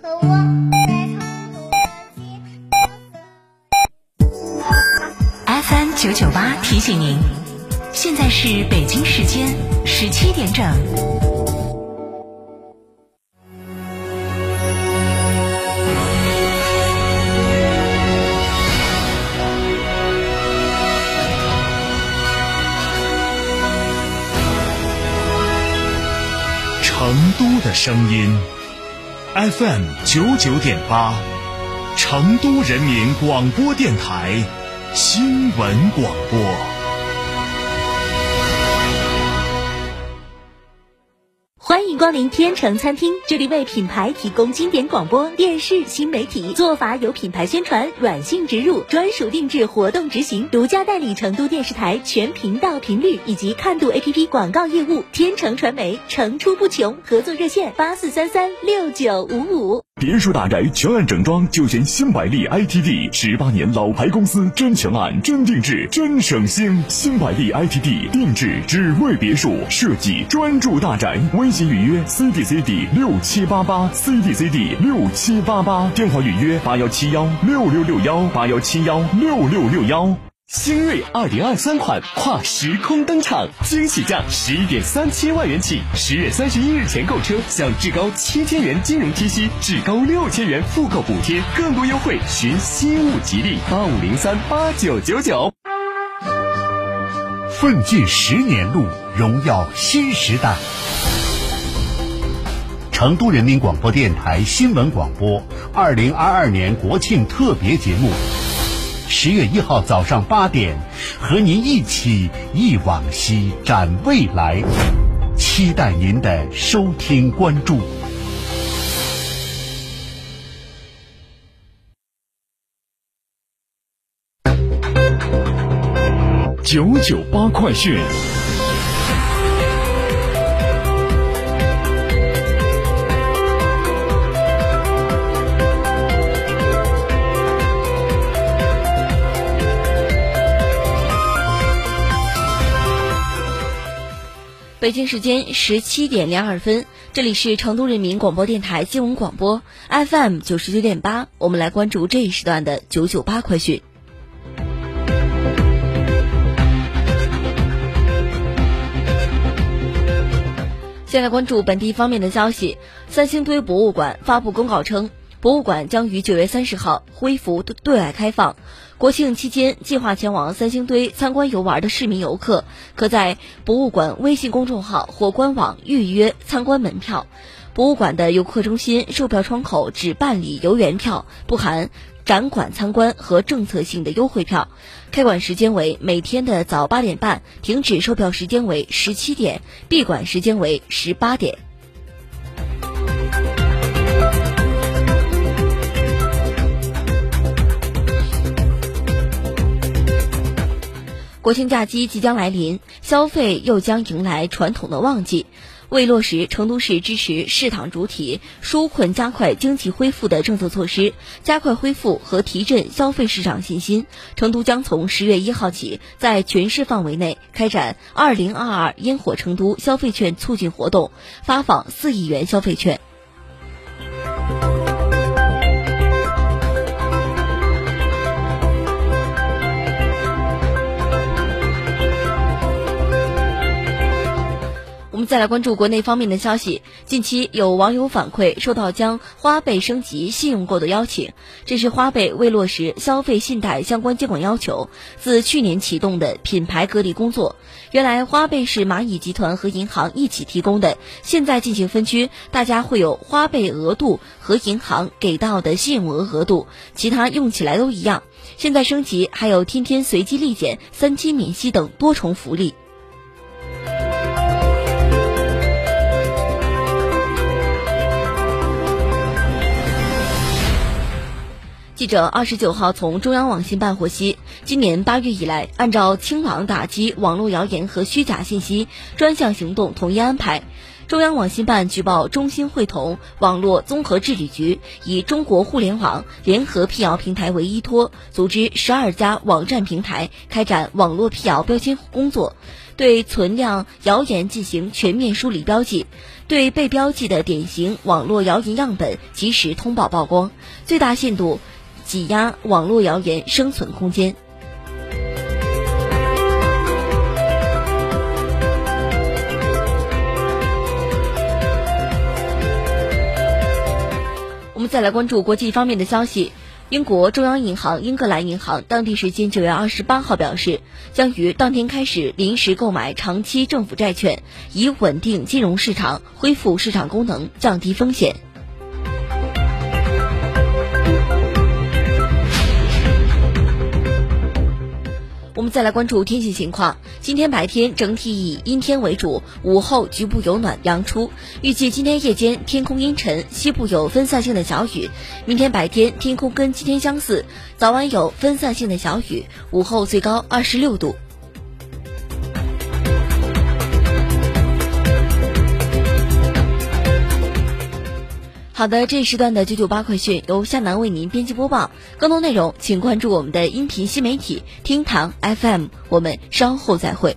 和我在成都。FM 九九八提醒您，现在是北京时间十七点整。成都的声音，FM 九九点八，成都人民广播电台新闻广播。欢迎光临天成餐厅，这里为品牌提供经典广播电视新媒体做法，有品牌宣传、软性植入、专属定制活动执行，独家代理成都电视台全频道频率以及看度 APP 广告业务。天成传媒层出不穷，合作热线八四三三六九五五。别墅大宅全案整装就选新百利 ITD，十八年老牌公司，真全案、真定制、真省心。新百利 ITD 定制只为别墅设计，专注大宅。微信预约 CDCD 六七八八 CDCD 六七八八，电话预约八幺七幺六六六幺八幺七幺六六六幺。星锐二零二三款跨时空登场，惊喜价十一点三七万元起，十月三十一日前购车享至高七千元金融贴息，至高六千元复购补贴，更多优惠寻新物吉利八五零三八九九九。奋进十年路，荣耀新时代。成都人民广播电台新闻广播，二零二二年国庆特别节目。十月一号早上八点，和您一起忆往昔，展未来，期待您的收听关注。九九八快讯。北京时间十七点零二分，这里是成都人民广播电台新闻广播 FM 九十九点八，我们来关注这一时段的九九八快讯。先来关注本地方面的消息，三星堆博物馆发布公告称，博物馆将于九月三十号恢复对对外开放。国庆期间，计划前往三星堆参观游玩的市民游客，可在博物馆微信公众号或官网预约参观门票。博物馆的游客中心售票窗口只办理游园票，不含展馆参观和政策性的优惠票。开馆时间为每天的早八点半，停止售票时间为十七点，闭馆时间为十八点。国庆假期即将来临，消费又将迎来传统的旺季。为落实成都市支持市场主体、纾困加快经济恢复的政策措施，加快恢复和提振消费市场信心，成都将从十月一号起，在全市范围内开展“二零二二烟火成都”消费券促进活动，发放四亿元消费券。再来关注国内方面的消息。近期有网友反馈收到将花呗升级信用购的邀请，这是花呗未落实消费信贷相关监管要求，自去年启动的品牌隔离工作。原来花呗是蚂蚁集团和银行一起提供的，现在进行分区，大家会有花呗额度和银行给到的信用额额度，其他用起来都一样。现在升级还有天天随机立减、三期免息等多重福利。者二十九号从中央网信办获悉，今年八月以来，按照清朗打击网络谣言和虚假信息专项行动统一安排，中央网信办举报中心会同网络综合治理局以中国互联网联合辟谣平台为依托，组织十二家网站平台开展网络辟谣标签工作，对存量谣言进行全面梳理标记。对被标记的典型网络谣言样本及时通报曝光，最大限度挤压网络谣言生存空间。我们再来关注国际方面的消息。英国中央银行英格兰银行当地时间九月二十八号表示，将于当天开始临时购买长期政府债券，以稳定金融市场、恢复市场功能、降低风险。再来关注天气情况。今天白天整体以阴天为主，午后局部有暖阳出。预计今天夜间天空阴沉，西部有分散性的小雨。明天白天天空跟今天相似，早晚有分散性的小雨，午后最高二十六度。好的，这一时段的九九八快讯由夏楠为您编辑播报。更多内容请关注我们的音频新媒体厅堂 FM。我们稍后再会。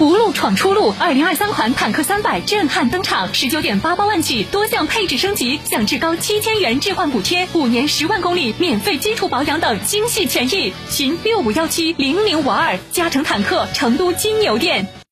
无路闯出路，二零二三款坦克三百震撼登场，十九点八八万起，多项配置升级，享至高七千元置换补贴，五年十万公里免费基础保养等精细权益。寻六五幺七零零五二，加成坦克成都金牛店。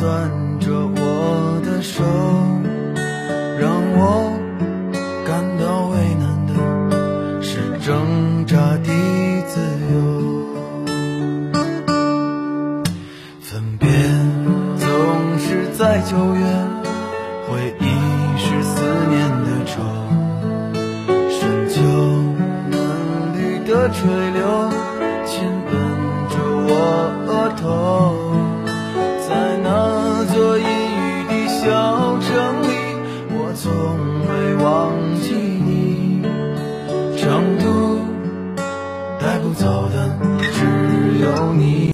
攥着我的手，让我感到为难的是挣扎的自由。分别总是在九月，